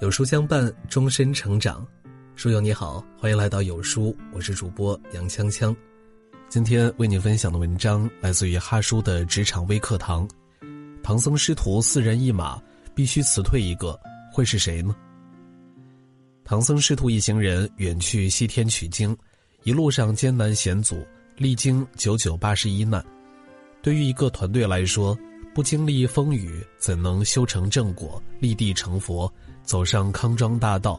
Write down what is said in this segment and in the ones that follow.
有书相伴，终身成长。书友你好，欢迎来到有书，我是主播杨锵锵。今天为你分享的文章来自于哈叔的职场微课堂。唐僧师徒四人一马，必须辞退一个，会是谁呢？唐僧师徒一行人远去西天取经，一路上艰难险阻，历经九九八十一难。对于一个团队来说，不经历风雨，怎能修成正果，立地成佛？走上康庄大道，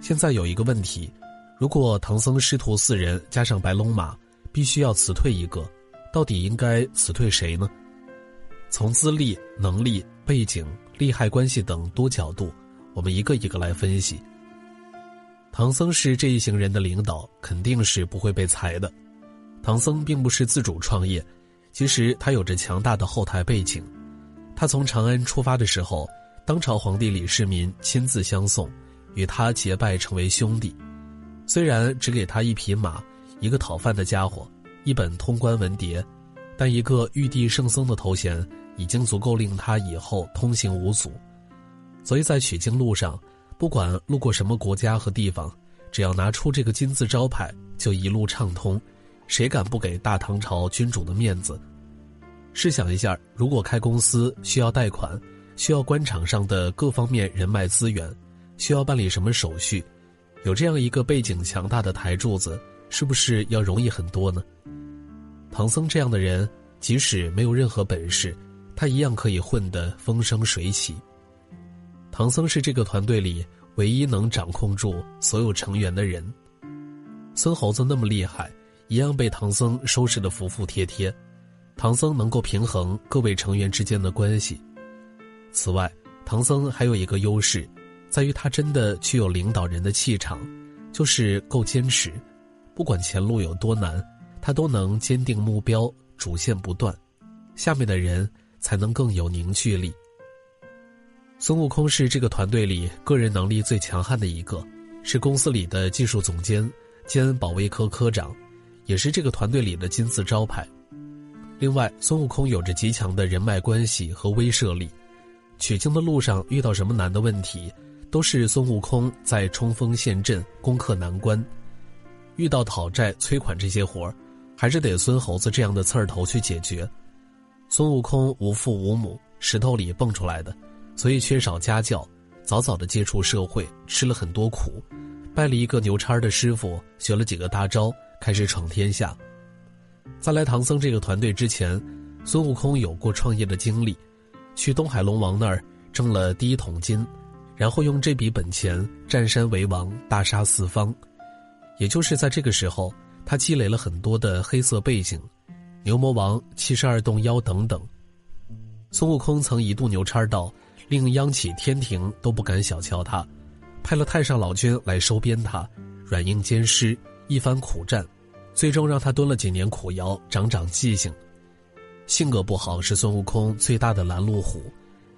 现在有一个问题：如果唐僧师徒四人加上白龙马，必须要辞退一个，到底应该辞退谁呢？从资历、能力、背景、利害关系等多角度，我们一个一个来分析。唐僧是这一行人的领导，肯定是不会被裁的。唐僧并不是自主创业，其实他有着强大的后台背景。他从长安出发的时候。当朝皇帝李世民亲自相送，与他结拜成为兄弟。虽然只给他一匹马、一个讨饭的家伙、一本通关文牒，但一个玉帝圣僧的头衔已经足够令他以后通行无阻。所以在取经路上，不管路过什么国家和地方，只要拿出这个金字招牌，就一路畅通。谁敢不给大唐朝君主的面子？试想一下，如果开公司需要贷款。需要官场上的各方面人脉资源，需要办理什么手续？有这样一个背景强大的台柱子，是不是要容易很多呢？唐僧这样的人，即使没有任何本事，他一样可以混得风生水起。唐僧是这个团队里唯一能掌控住所有成员的人。孙猴子那么厉害，一样被唐僧收拾得服服帖帖。唐僧能够平衡各位成员之间的关系。此外，唐僧还有一个优势，在于他真的具有领导人的气场，就是够坚持，不管前路有多难，他都能坚定目标，主线不断，下面的人才能更有凝聚力。孙悟空是这个团队里个人能力最强悍的一个，是公司里的技术总监兼保卫科科长，也是这个团队里的金字招牌。另外，孙悟空有着极强的人脉关系和威慑力。取经的路上遇到什么难的问题，都是孙悟空在冲锋陷阵、攻克难关。遇到讨债、催款这些活儿，还是得孙猴子这样的刺儿头去解决。孙悟空无父无母，石头里蹦出来的，所以缺少家教，早早的接触社会，吃了很多苦，拜了一个牛叉的师傅，学了几个大招，开始闯天下。在来唐僧这个团队之前，孙悟空有过创业的经历。去东海龙王那儿挣了第一桶金，然后用这笔本钱占山为王，大杀四方。也就是在这个时候，他积累了很多的黑色背景，牛魔王、七十二洞妖等等。孙悟空曾一度牛叉到令央企天庭都不敢小瞧他，派了太上老君来收编他，软硬兼施，一番苦战，最终让他蹲了几年苦窑，长长记性。性格不好是孙悟空最大的拦路虎，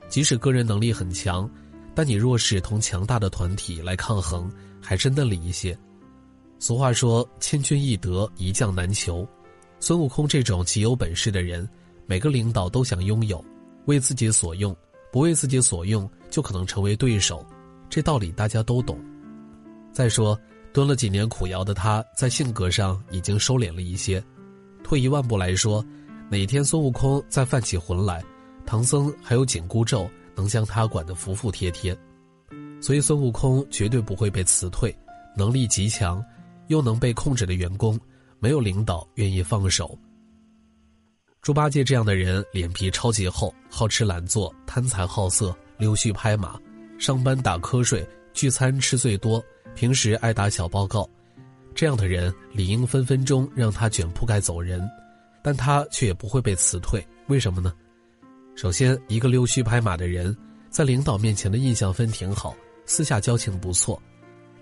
即使个人能力很强，但你若是同强大的团体来抗衡，还真的理一些。俗话说“千军易得，一将难求”，孙悟空这种极有本事的人，每个领导都想拥有，为自己所用，不为自己所用，就可能成为对手。这道理大家都懂。再说，蹲了几年苦窑的他，在性格上已经收敛了一些。退一万步来说。哪天孙悟空再犯起浑来，唐僧还有紧箍咒能将他管得服服帖帖，所以孙悟空绝对不会被辞退。能力极强，又能被控制的员工，没有领导愿意放手。猪八戒这样的人，脸皮超级厚，好吃懒做，贪财好色，溜须拍马，上班打瞌睡，聚餐吃最多，平时爱打小报告，这样的人理应分分钟让他卷铺盖走人。但他却也不会被辞退，为什么呢？首先，一个溜须拍马的人，在领导面前的印象分挺好，私下交情不错。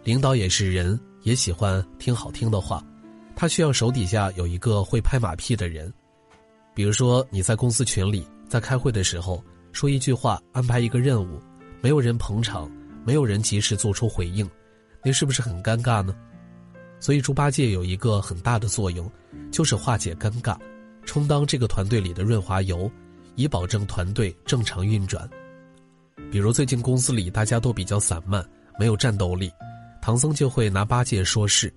领导也是人，也喜欢听好听的话，他需要手底下有一个会拍马屁的人。比如说，你在公司群里，在开会的时候说一句话，安排一个任务，没有人捧场，没有人及时做出回应，您是不是很尴尬呢？所以，猪八戒有一个很大的作用，就是化解尴尬。充当这个团队里的润滑油，以保证团队正常运转。比如最近公司里大家都比较散漫，没有战斗力，唐僧就会拿八戒说事。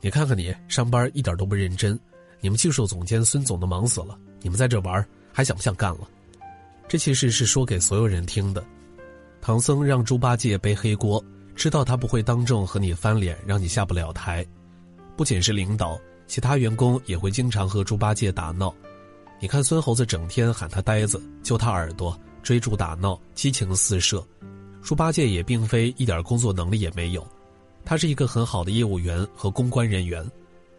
你看看你上班一点都不认真，你们技术总监孙总都忙死了，你们在这玩还想不想干了？这其实是说给所有人听的。唐僧让猪八戒背黑锅，知道他不会当众和你翻脸，让你下不了台。不仅是领导，其他员工也会经常和猪八戒打闹。你看孙猴子整天喊他呆子，揪他耳朵。追逐打闹，激情四射，猪八戒也并非一点工作能力也没有，他是一个很好的业务员和公关人员，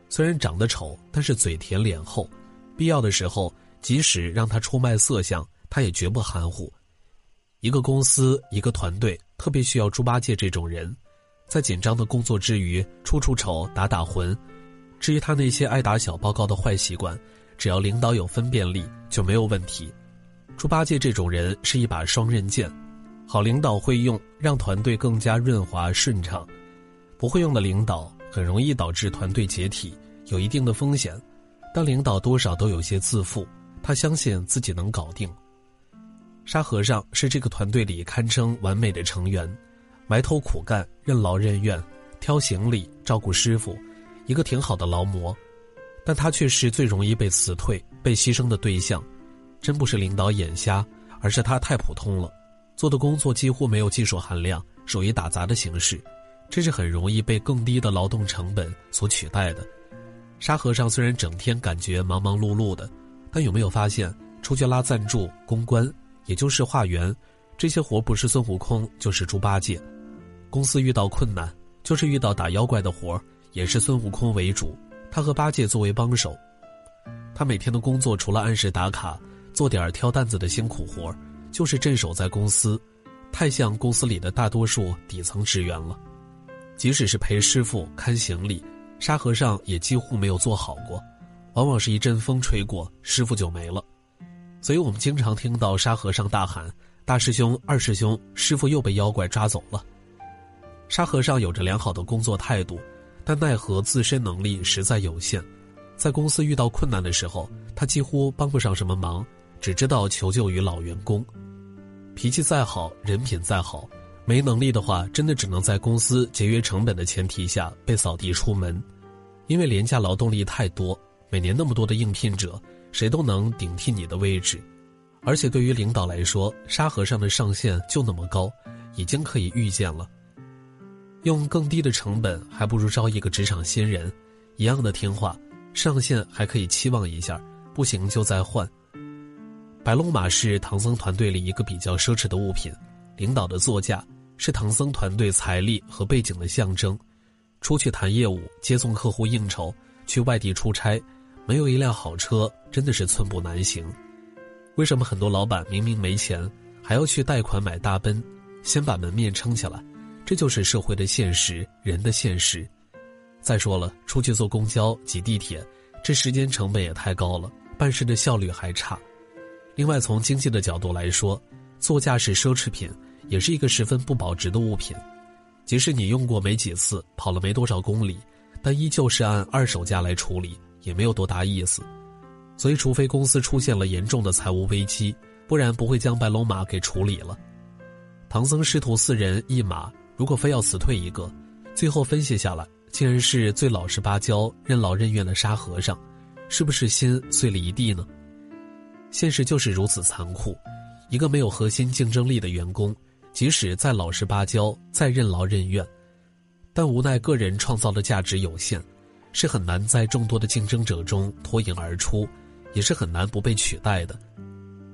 虽然长得丑，但是嘴甜脸厚，必要的时候，即使让他出卖色相，他也绝不含糊。一个公司，一个团队，特别需要猪八戒这种人，在紧张的工作之余，出出丑，打打魂。至于他那些爱打小报告的坏习惯，只要领导有分辨力，就没有问题。猪八戒这种人是一把双刃剑，好领导会用，让团队更加润滑顺畅；不会用的领导，很容易导致团队解体，有一定的风险。但领导多少都有些自负，他相信自己能搞定。沙和尚是这个团队里堪称完美的成员，埋头苦干，任劳任怨，挑行李，照顾师傅，一个挺好的劳模。但他却是最容易被辞退、被牺牲的对象。真不是领导眼瞎，而是他太普通了，做的工作几乎没有技术含量，属于打杂的形式，这是很容易被更低的劳动成本所取代的。沙和尚虽然整天感觉忙忙碌碌的，但有没有发现，出去拉赞助、公关，也就是化缘，这些活不是孙悟空就是猪八戒。公司遇到困难，就是遇到打妖怪的活也是孙悟空为主，他和八戒作为帮手。他每天的工作除了按时打卡。做点挑担子的辛苦活就是镇守在公司，太像公司里的大多数底层职员了。即使是陪师傅看行李，沙和尚也几乎没有做好过，往往是一阵风吹过，师傅就没了。所以我们经常听到沙和尚大喊：“大师兄、二师兄，师傅又被妖怪抓走了。”沙和尚有着良好的工作态度，但奈何自身能力实在有限，在公司遇到困难的时候，他几乎帮不上什么忙。只知道求救于老员工，脾气再好，人品再好，没能力的话，真的只能在公司节约成本的前提下被扫地出门。因为廉价劳动力太多，每年那么多的应聘者，谁都能顶替你的位置。而且对于领导来说，沙和尚的上限就那么高，已经可以预见了。用更低的成本，还不如招一个职场新人，一样的听话，上线还可以期望一下，不行就再换。白龙马是唐僧团队里一个比较奢侈的物品，领导的座驾是唐僧团队财力和背景的象征。出去谈业务、接送客户、应酬，去外地出差，没有一辆好车真的是寸步难行。为什么很多老板明明没钱，还要去贷款买大奔，先把门面撑起来？这就是社会的现实，人的现实。再说了，出去坐公交、挤地铁，这时间成本也太高了，办事的效率还差。另外，从经济的角度来说，座驾是奢侈品，也是一个十分不保值的物品。即使你用过没几次，跑了没多少公里，但依旧是按二手价来处理，也没有多大意思。所以，除非公司出现了严重的财务危机，不然不会将白龙马给处理了。唐僧师徒四人一马，如果非要辞退一个，最后分析下来，竟然是最老实巴交、任劳任怨的沙和尚，是不是心碎了一地呢？现实就是如此残酷，一个没有核心竞争力的员工，即使再老实巴交、再任劳任怨，但无奈个人创造的价值有限，是很难在众多的竞争者中脱颖而出，也是很难不被取代的。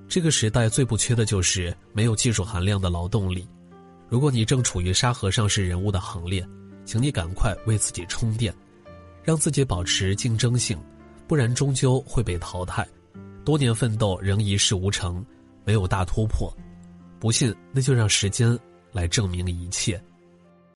这个时代最不缺的就是没有技术含量的劳动力。如果你正处于沙和尚式人物的行列，请你赶快为自己充电，让自己保持竞争性，不然终究会被淘汰。多年奋斗仍一事无成，没有大突破，不信那就让时间来证明一切。